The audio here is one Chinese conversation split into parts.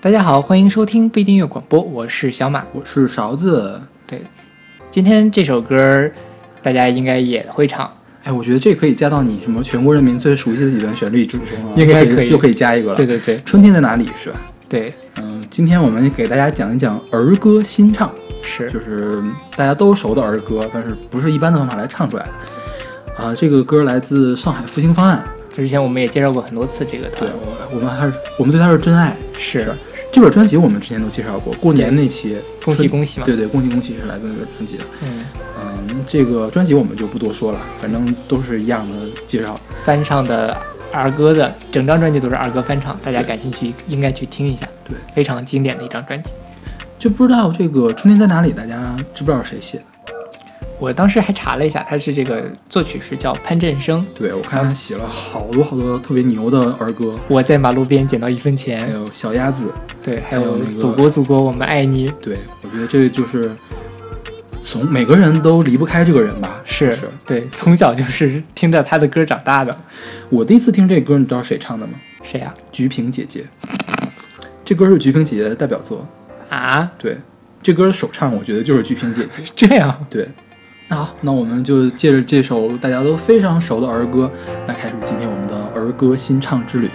大家好，欢迎收听被订阅广播，我是小马。我是勺子。对，今天这首歌大家应该也会唱，哎，我觉得这可以加到你什么全国人民最熟悉的几段旋律之中啊，应该可以又可以加一个了。对对对春天在哪里是吧？对，嗯，今天我们给大家讲一讲儿歌新唱，是就是大家都熟的儿歌，但是不是一般的方法来唱出来的。啊，这个歌来自上海复兴方案。之前我们也介绍过很多次这个团对，我我们还是我们对它是真爱。是是这本专辑我们之前都介绍过，过年那期恭喜恭喜嘛对对，恭喜恭喜是来自那本专辑的。嗯，嗯，这个专辑我们就不多说了，反正都是一样的介绍。翻唱的儿歌的整张专辑都是儿歌翻唱，大家感兴趣应该去听一下，对，非常经典的一张专辑。就不知道这个《春天在哪里》，大家知不知道是谁写的？我当时还查了一下，他是这个作曲是叫潘振声。对，我看他写了好多好多特别牛的儿歌，我在马路边捡到一分钱还，有小鸭子。对，还还有那个祖国祖国我们爱你，对，我觉得这就是从每个人都离不开这个人吧。是是对，从小就是听着他的歌长大的。我第一次听这歌，你知道谁唱的吗？谁呀、菊萍姐姐。这歌是菊萍姐姐的代表作。啊？对，这歌的首唱我觉得就是菊萍姐姐。这样，对，那好，那我们就借着这首大家都非常熟的儿歌，来开始今天我们的儿歌新唱之旅。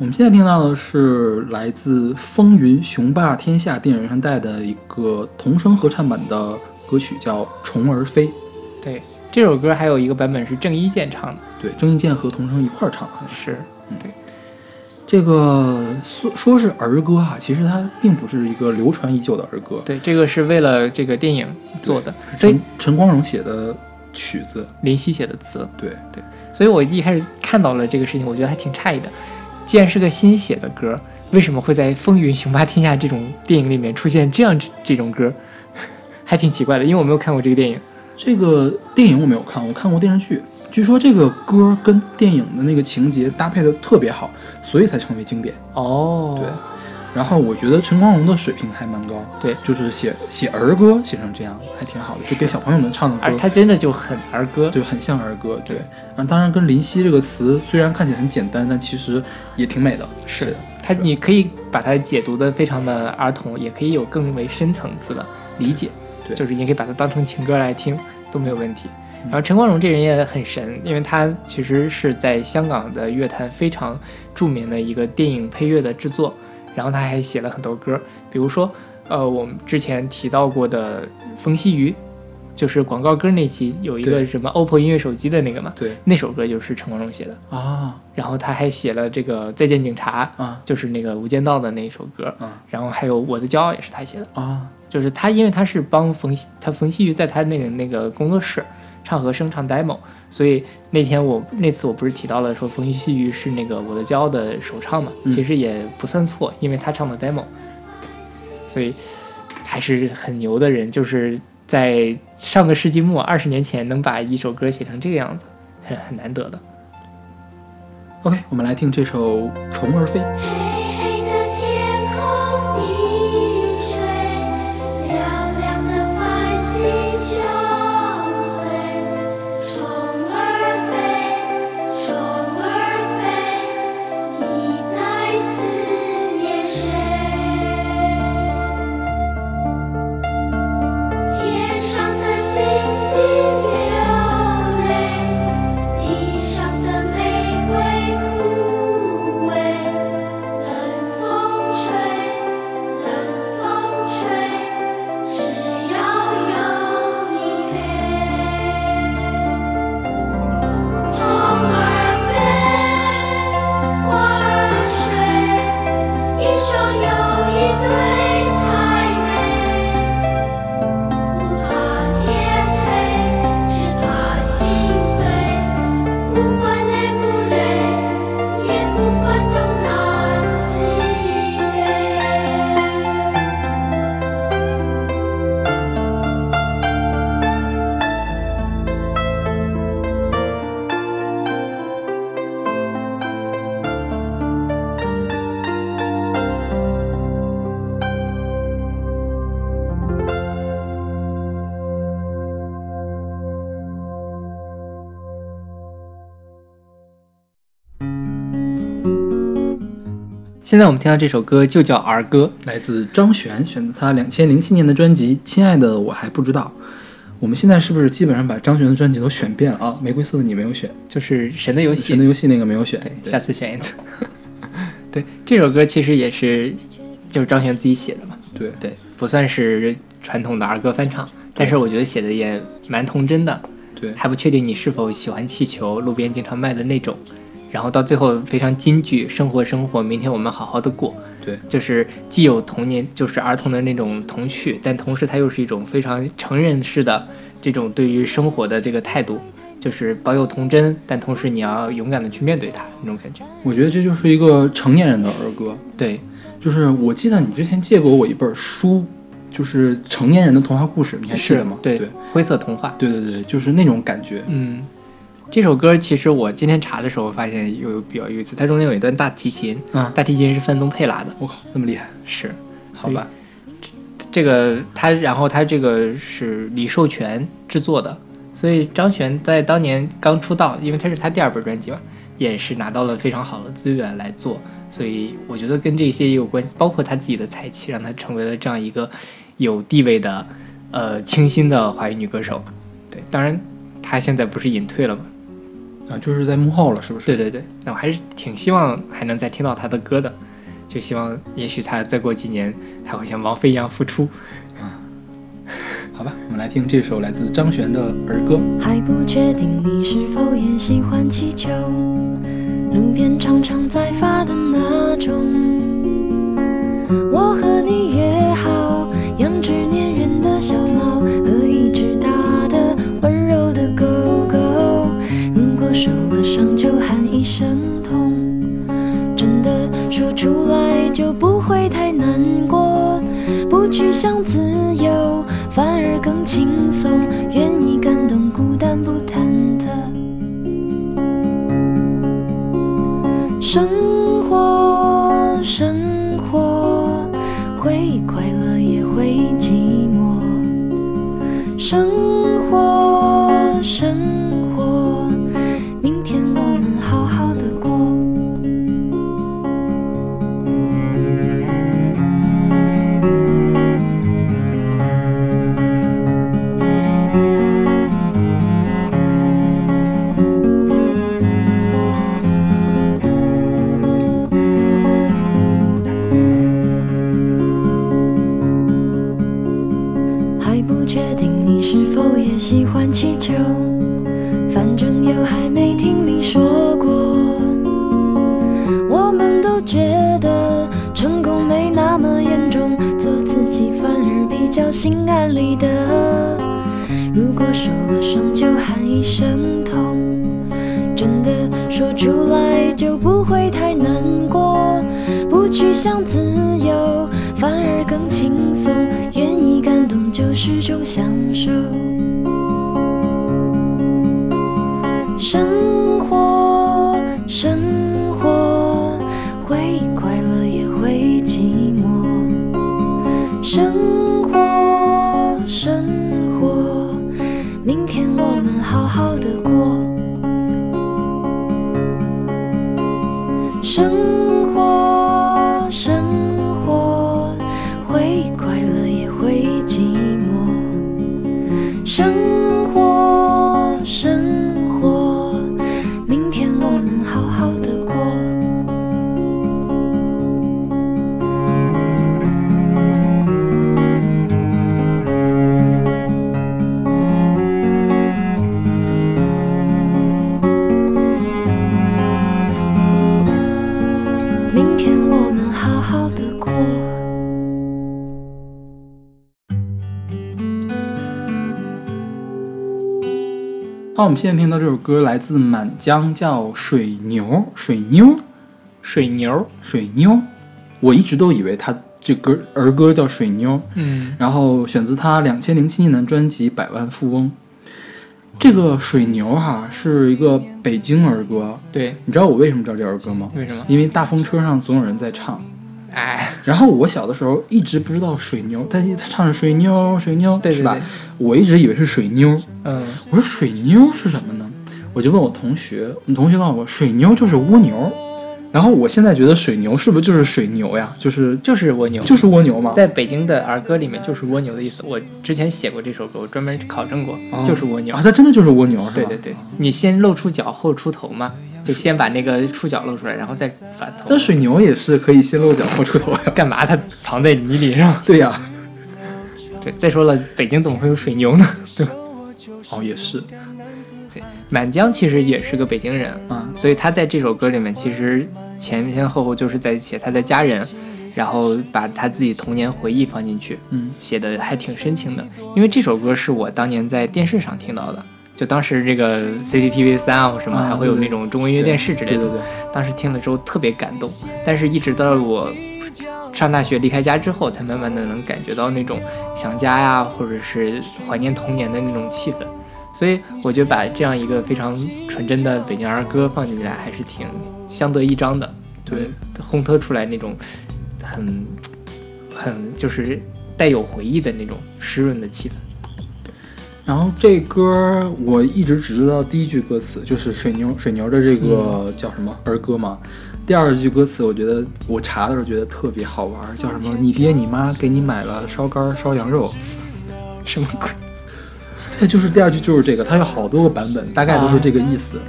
我们现在听到的是来自《风云雄霸天下》电影原声带的一个童声合唱版的歌曲，叫《虫儿飞》。对，这首歌还有一个版本是郑伊健唱的，对，郑伊健和童声一块儿唱的。是是这个说说是儿歌哈、其实它并不是一个流传已久的儿歌，对，这个是为了这个电影做的，所以陈陈光荣写的曲子。林夕写的词，对对，所以我一开始看到了这个事情，我觉得还挺诧异的。既然是个新写的歌，为什么会在《风云雄霸天下》这种电影里面出现这样这这种歌？还挺奇怪的，因为我没有看过这个电影。这个电影我没有看，我看过电视剧。据说这个歌跟电影的那个情节搭配的特别好，所以才成为经典。哦，对，然后我觉得陈光荣的水平还蛮高，对。就是写写儿歌写成这样还挺好的，就给小朋友们唱的歌，而他真的就很儿歌，对，很像儿歌，对。啊，当然跟林夕这个词虽然看起来很简单，但其实也挺美的。是。的，他你可以把它解读的非常的儿童，也可以有更为深层次的理解，对。就是你可以把它当成情歌来听都没有问题。然后陈光荣这人也很神，因为他其实是在香港的乐坛非常著名的一个电影配乐的制作，然后他还写了很多歌，比如说呃我们之前提到过的《风细雨》，就是广告歌那期有一个什么 OPPO 音乐手机的那个嘛，对。那首歌就是陈光荣写的。啊。然后他还写了这个《再见警察》，啊。就是那个《无间道》的那一首歌，啊。然后还有《我的骄傲》也是他写的，啊。就是他因为他是帮冯曦他冯曦妤在他那个那个工作室唱和声唱 demo，所以那天我那次我不是提到了说冯曦妤是那个《我的骄傲》的首唱嘛，嗯其实也不算错，因为他唱的 demo，所以还是很牛的人，就是在上个世纪末二十年前能把一首歌写成这个样子，很很难得的。OK，我们来听这首《虫儿飞》。现在我们听到这首歌就叫儿歌，来自张悬，选择他两千零七年的专辑《亲爱的我还不知道》。我们现在是不是基本上把张悬的专辑都选遍了啊？玫瑰色的你没有选，就是《神的游戏神》的游戏那个没有选。对，下次选一次。对，这首歌其实也是就是张悬自己写的嘛，对对，不算是传统的儿歌翻唱，但是我觉得写的也蛮童真的，对还不确定你是否喜欢气球，路边经常卖的那种。然后到最后非常金句，生活生活，明天我们好好的过。对就是既有童年，就是儿童的那种童趣，但同时它又是一种非常成人式的这种对于生活的这个态度，就是保有童真，但同时你要勇敢的去面对它那种感觉。我觉得这就是一个成年人的儿歌。对，就是我记得你之前借过我一本书，就是成年人的童话故事，你还记得吗？对对灰色童话。对对对，就是那种感觉。嗯，这首歌其实我今天查的时候发现有比较有意思，它中间有一段大提琴，啊，大提琴是范宗沛拉的，我靠，这么厉害，是好吧？这个他，然后他这个是李寿全制作的，所以张悬在当年刚出道，因为他是他第二本专辑嘛，也是拿到了非常好的资源来做，所以我觉得跟这些也有关系，包括他自己的才气，让他成为了这样一个有地位的，呃，清新的华语女歌手。对，当然他现在不是隐退了吗？啊，就是在幕后了，是不是？对对对，那我还是挺希望还能再听到他的歌的，就希望也许他再过几年还会像王菲一样复出。好吧，我们来听这首来自张悬的儿歌。还不确定你是否也喜欢气球，路边常常在发的那种。我和你就不会太难过。不去想自由，反而更轻松，愿意感动，孤单不忐忑。生生好，我们现在听到这首歌来自满江，叫《水牛》，水妞，水牛，水妞。我一直都以为他这歌儿歌叫《水妞》，嗯，然后选自他两千零七年的专辑《百万富翁》。这个水牛哈是一个北京儿歌，对，你知道我为什么知道这儿歌吗？为什么？因为大风车上总有人在唱。哎，然后我小的时候一直不知道水牛，他他唱着水牛水牛，是吧对对对？我一直以为是水妞，嗯，我说水妞是什么呢？我就问我同学，我们同学告诉我，水妞就是蜗牛。然后我现在觉得水牛是不是就是水牛呀？就是就是蜗牛，就是蜗牛嘛？在北京的儿歌里面就是蜗牛的意思。我之前写过这首歌，我专门考证过，哦就是蜗牛啊，。它真的就是蜗牛，是吧？对对对，你先露出脚后出头嘛，就先把那个触角露出来，然后再反头。但水牛也是可以先露脚后出头呀。干嘛？它藏在泥里上。对呀，对，再说了，北京怎么会有水牛呢？对吧？哦也是，满江其实也是个北京人，啊，所以他在这首歌里面其实前前后后就是在写他的家人，然后把他自己童年回忆放进去，嗯写的还挺深情的。因为这首歌是我当年在电视上听到的，就当时这个 CCTV 三啊或什么啊还会有那种中国音乐电视之类的，对对对，当时听了之后特别感动，但是一直到我上大学离开家之后，才慢慢的能感觉到那种想家呀，或者是怀念童年的那种气氛。所以我觉得把这样一个非常纯真的北京儿歌放进来，还是挺相得益彰的。对，烘托出来那种很很就是带有回忆的那种湿润的气氛。然后这歌我一直只知道第一句歌词，就是水牛水牛的这个叫什么儿歌嘛。第二句歌词，我觉得我查的时候觉得特别好玩，叫什么？你爹你妈给你买了烧肝烧羊肉，什么鬼？对，就是第二句就是这个，它有好多个版本，大概都是这个意思。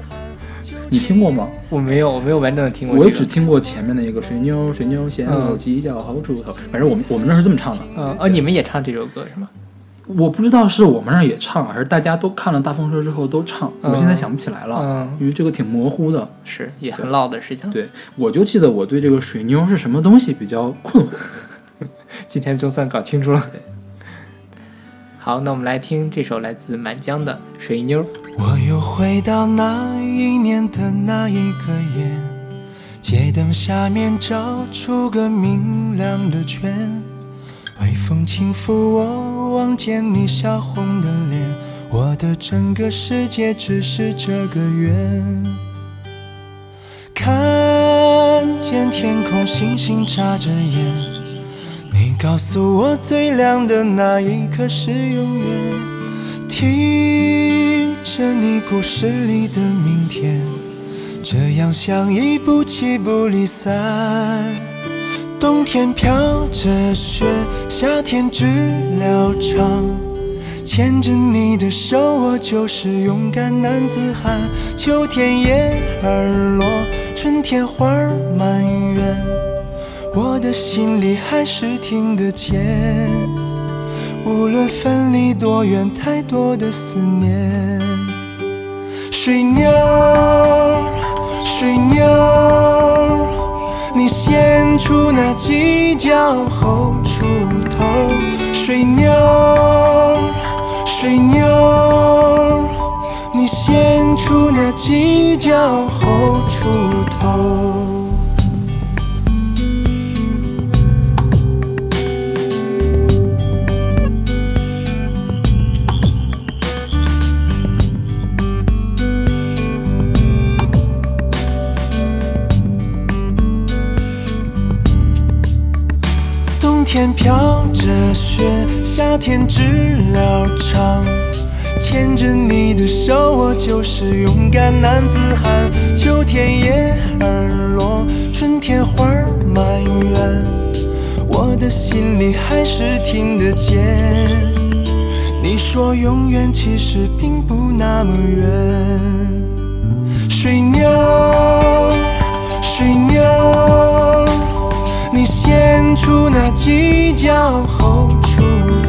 你听过吗？我没有，我没有完整的听过、这个。我只听过前面的一个水妞水牛先有犄角好出头，反正我们我们那是这么唱的。嗯哦，你们也唱这首歌是吗？我不知道是我们那儿也唱，还是大家都看了大风车之后都唱，我现在想不起来了，嗯，因为这个挺模糊的。是也很老的事情。对，我就记得我对这个水妞是什么东西比较困惑。今天总算搞清楚了。好，那我们来听这首来自满江的《水妞》。我又回到那一年的那一个夜，街灯下面照出个明亮的圈，微风轻拂我，望见你笑红的脸，我的整个世界只是这个圆。看见天空星星眨着眼，你告诉我最亮的那一刻是永远。听着你故事里的明天，这样像一部吉卜力散。冬天飘着雪，夏天知了唱。牵着你的手，我就是勇敢男子汉。秋天叶儿落，春天花儿满园，我的心里还是听得见。无论分离多远，太多的思念。水妞，水妞，你先出那犄角后出头。水水牛，水牛，你先出那犄角后出头。飘着雪，夏天知了唱。牵着你的手，我就是勇敢男子汉。秋天叶儿落，春天花儿满园，我的心里还是听得见。你说永远，其实并不那么远。水牛，水牛。出那犄角后出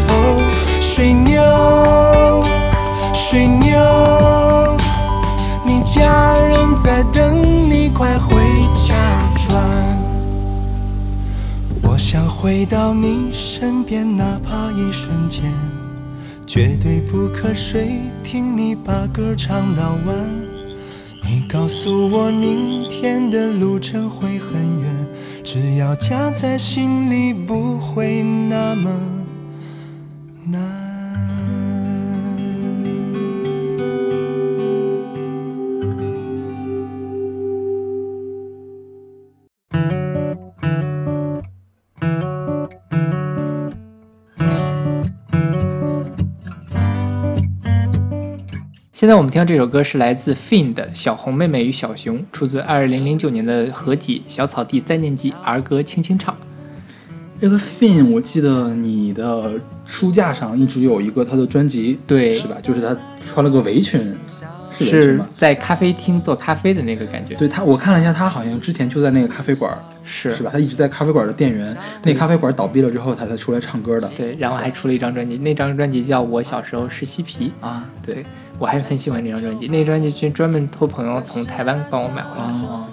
头，水牛，水牛，你家人在等你，快回家转。我想回到你身边，哪怕一瞬间，绝对不瞌睡，听你把歌唱到晚。你告诉我，明天的路程会很远。只要夹在心里，不会那么现在我们听到这首歌是来自 Fin 的《小红妹妹与小熊》，出自二零零九年的合集《小草地三年级儿歌轻轻唱》。这个 Fin，我记得你的书架上一直有一个他的专辑，对是吧？就是他穿了个围裙，是是？在咖啡厅做咖啡的那个感觉，对他，我看了一下，他好像之前就在那个咖啡馆，是是吧？他一直在咖啡馆的店员，那咖啡馆倒闭了之后，他才出来唱歌的。对，然后还出了一张专辑，那张专辑叫《我小时候是嬉皮》啊，对对我还很喜欢这张专辑，那张专辑专门托朋友从台湾帮我买回来。啊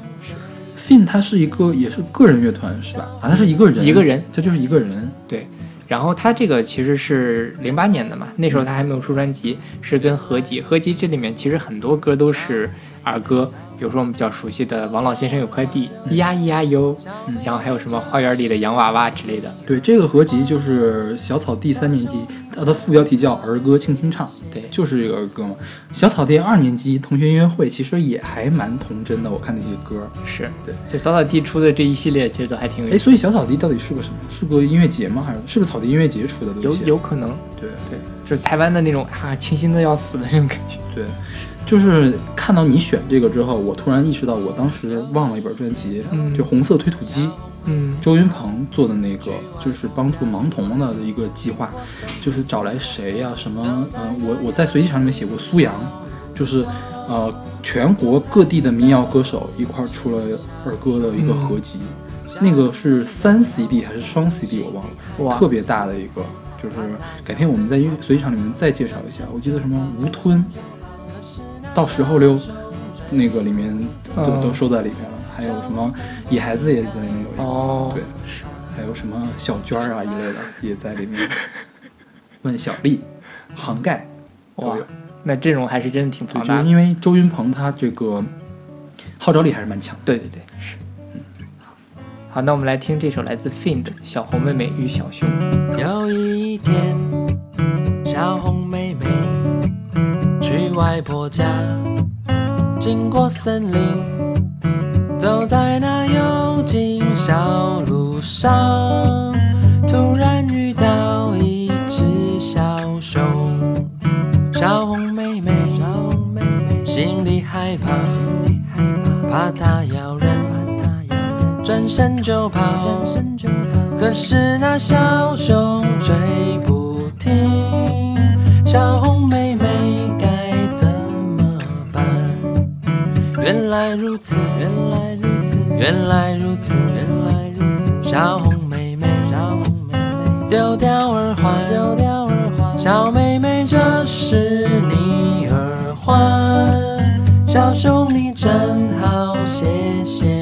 ，Fin 他是一个也是个人乐团是吧？啊，他是一个人，一个人，他就是一个人。对，然后他这个其实是零八年的嘛，那时候他还没有出专辑，是跟合集。合集这里面其实很多歌都是儿歌，比如说我们比较熟悉的《王老先生有块地》，咿呀咿呀哟，嗯然后还有什么《花园里的洋娃娃》之类的。对，这个合集就是小草地三年级，它的副标题叫儿歌轻轻唱，对，就是这个儿歌嘛。小草地二年级同学音乐会其实也还蛮童真的，我看那些歌。是对，就小草地出的这一系列其实都还挺有哎，意思，所以小草地到底是个什么？是个音乐节吗？还是是不是草地音乐节出的东有西？有可能，对对，就是台湾的那种啊，清新的要死的那种感觉。对，就是看到你选这个之后，我突然意识到我当时忘了一本专辑，嗯就《红色推土机》。嗯，周云鹏做的那个，就是帮助盲童的一个计划，就是找来谁呀、什么？呃，我我在随机场里面写过苏阳，就是呃全国各地的民谣歌手一块儿出了儿歌的一个合集，那个是三 CD 还是双 CD 我忘了，哇特别大的一个，就是改天我们在音乐随机场里面再介绍一下。我记得什么吴吞，到时候溜，那个里面都、嗯都收在里面了，还有什么野孩子也在里面有一个。哦，对，还有什么小娟儿啊一类的也在里面。问小丽、杭盖都有。那阵容还是真的挺对，庞大的。就是因为周云鹏他这个号召力还是蛮强的。对对对，是。嗯好，那我们来听这首来自 Fin 的《小红妹妹与小熊》。有一天，小红妹妹去外婆家，经过森林，走在那幽静小路上，突然遇到一只小熊。小红妹妹，小红妹妹心里害怕，心里害怕，怕它咬人，怕它咬人，转身就跑，转身就跑。可是那小熊追不停，小红妹原来如此，原来如此，原来如此，原来如此。小红妹妹，小红妹妹，丢掉耳环，丢掉耳环。小妹妹，这是你耳环。小熊你真好，谢谢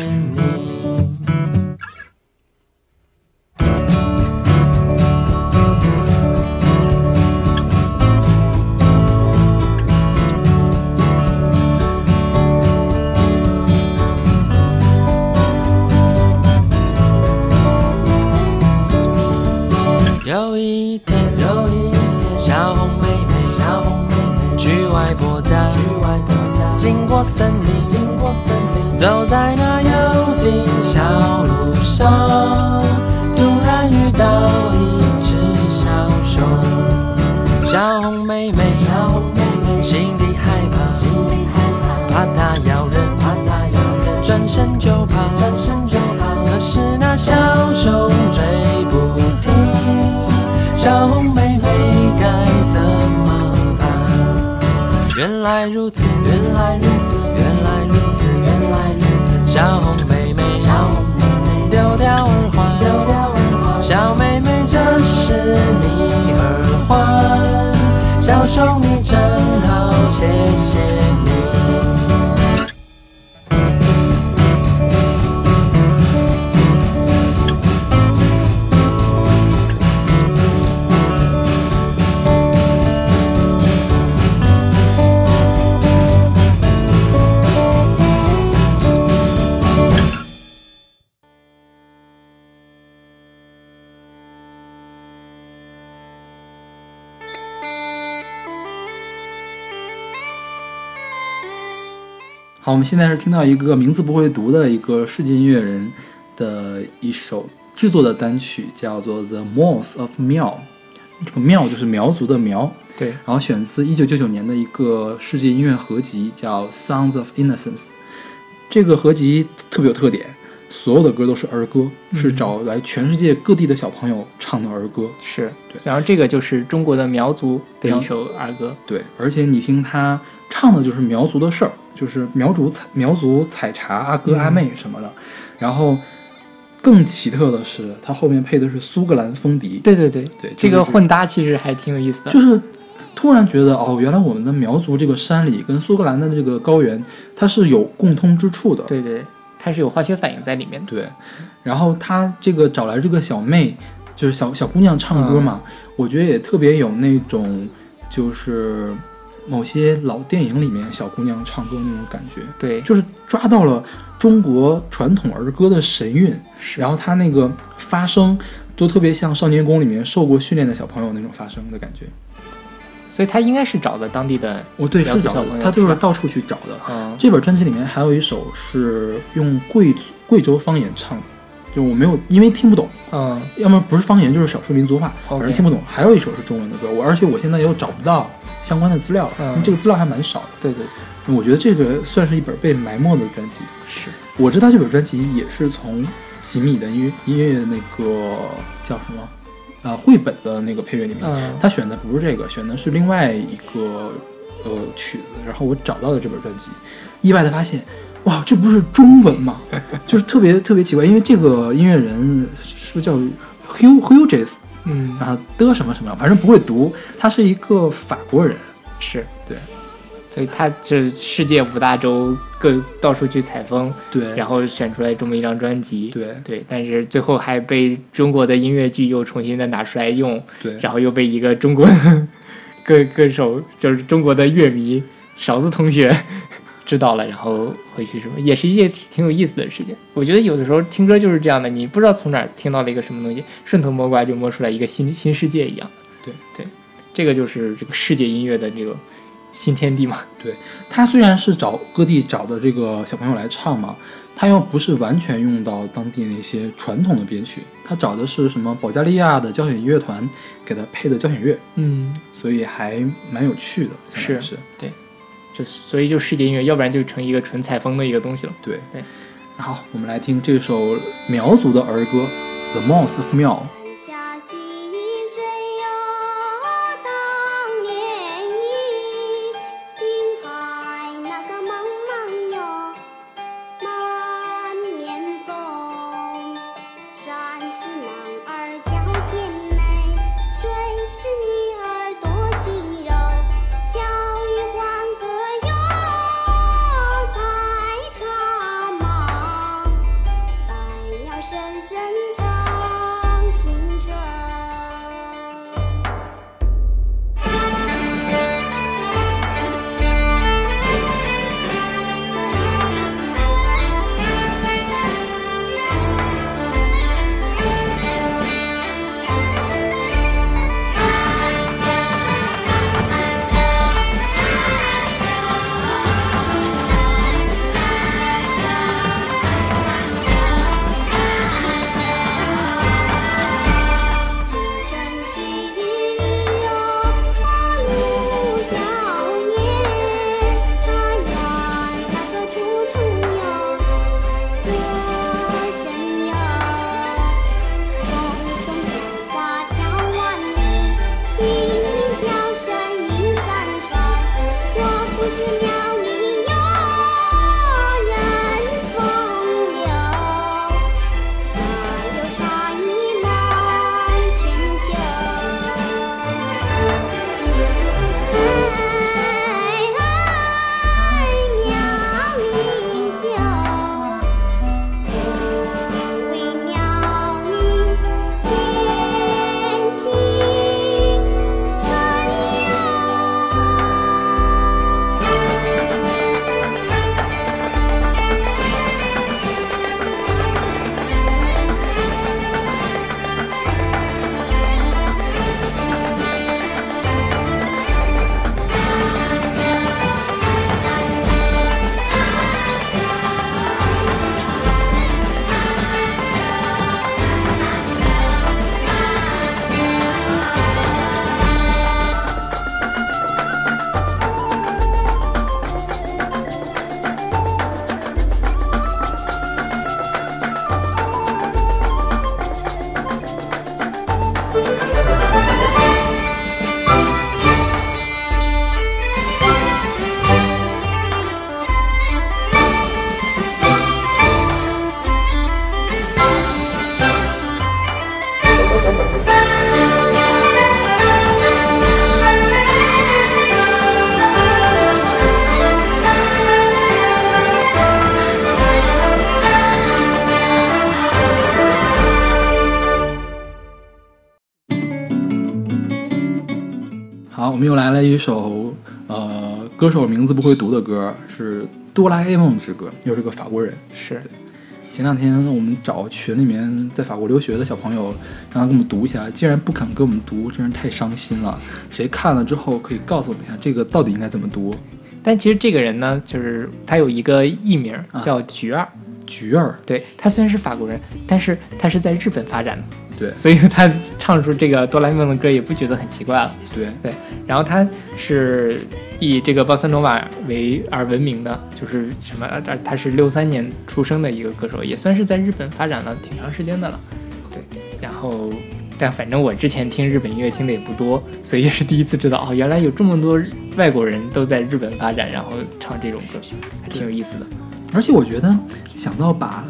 好，好，我们现在是听到一个名字不会读的一个世界音乐人的一首制作的单曲，叫做《The Moss of 苗》。这个苗就是苗族的苗，对，然后选自一九九九年的一个世界音乐合集，叫《Sounds of Innocence》。这个合集特别有特点，所有的歌都是儿歌，是找来全世界各地的小朋友唱的儿歌。是对然后这个就是中国的苗族的一首儿歌，对，而且你听他唱的就是苗族的事儿，就是苗族采苗族采茶阿哥阿妹什么的。然后更奇特的是，他后面配的是苏格兰风笛。对对对，对，这个混搭其实还挺有意思的。就是突然觉得哦，原来我们的苗族这个山里跟苏格兰的这个高原，它是有共通之处的。对对，它是有化学反应在里面的。对，然后他这个找来这个小妹，就是小小姑娘唱歌嘛，我觉得也特别有那种就是某些老电影里面小姑娘唱歌那种感觉，对，就是抓到了中国传统儿歌的神韵，然后他那个发声都特别像少年宫里面受过训练的小朋友那种发声的感觉。所以他应该是找的当地的，哦，对，苗是找他就是到处去找的。嗯，这本专辑里面还有一首是用贵族贵州方言唱的，就我没有因为听不懂，嗯，要么不是方言就是少数民族话，反正听不懂。还有一首是中文的歌，我而且我现在又找不到相关的资料了，嗯这个资料还蛮少的。对对对，我觉得这个算是一本被埋没的专辑。是，我知道这本专辑也是从吉米的音乐音乐那个叫什么啊、绘本的那个配乐里面，嗯他选的不是这个，选的是另外一个呃曲子。然后我找到了这本专辑，意外的发现，哇，这不是中文吗？就是特别特别奇怪，因为这个音乐人是不是叫 Hugh Hughes 嗯，啊的什么什么，反正不会读，他是一个法国人。是对，所以他这世界五大洲各到处去采风，对，然后选出来这么一张专辑，对对，但是最后还被中国的音乐剧又重新的拿出来用，对，然后又被一个中国 歌歌手，就是中国的乐迷勺子同学 知道了，然后回去什么，也是一件挺挺有意思的事情。我觉得有的时候听歌就是这样的，你不知道从哪儿听到了一个什么东西，顺藤摸瓜就摸出来一个新新世界一样。对对，这个就是这个世界音乐的这个新天地嘛。对他虽然是找各地找的这个小朋友来唱嘛，他又不是完全用到当地那些传统的编曲，他找的是什么保加利亚的交响乐团给他配的交响乐，嗯，所以还蛮有趣的。是是，这所以就世界音乐，要不然就成一个纯采风的一个东西了。对对。好，我们来听这首苗族的儿歌《The Mouse of 苗》。我们又来了一首呃歌手名字不会读的歌，是《哆啦 A 梦之歌》，又是个法国人。是前两天我们找群里面在法国留学的小朋友，让他给我们读一下，竟然不肯给我们读，真是太伤心了。谁看了之后可以告诉我们一下，这个到底应该怎么读？但其实这个人呢，就是他有一个艺名啊叫菊儿，菊儿，对他虽然是法国人，但是他是在日本发展的，对所以他唱出这个哆啦 A 梦的歌也不觉得很奇怪了。对，对，然后他是以这个鲍塞诺瓦为而闻名的，就是什么？呃，他是六三年出生的一个歌手，也算是在日本发展了挺长时间的了。对，然后但反正我之前听日本音乐听的也不多，所以也是第一次知道哦，原来有这么多外国人都在日本发展，然后唱这种歌，还挺有意思的。而且我觉得想到把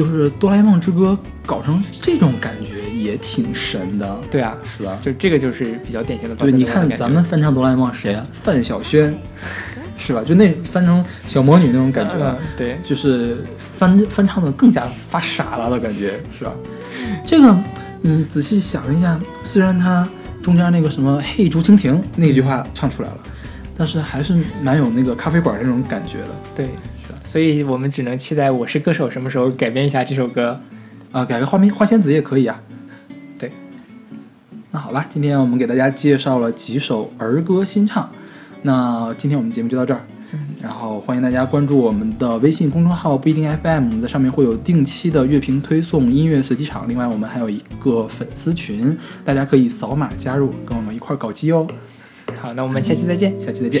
就是哆啦 A 梦之歌搞成这种感觉也挺神的，对啊，是吧？就这个就是比较典型的鲍对，你看咱们翻唱哆啦 A 梦谁啊？范晓萱，是吧？就那翻成小魔女那种感觉，嗯，对，就是翻翻唱的更加发傻了的感觉，是吧？这个你仔细想一下，虽然它中间那个什么“嘿，竹蜻蜓”那句话唱出来了，但是还是蛮有那个咖啡馆那种感觉的对，所以我们只能期待《我是歌手》什么时候改编一下这首歌。啊。改个花名花仙子也可以啊。对，那好吧，今天我们给大家介绍了几首儿歌新唱，那今天我们节目就到这儿。然后欢迎大家关注我们的微信公众号不一定 FM，我们在上面会有定期的乐评推送、音乐随机场。另外，我们还有一个粉丝群，大家可以扫码加入，跟我们一块儿搞基哦。好，那我们下期再见。下期再见。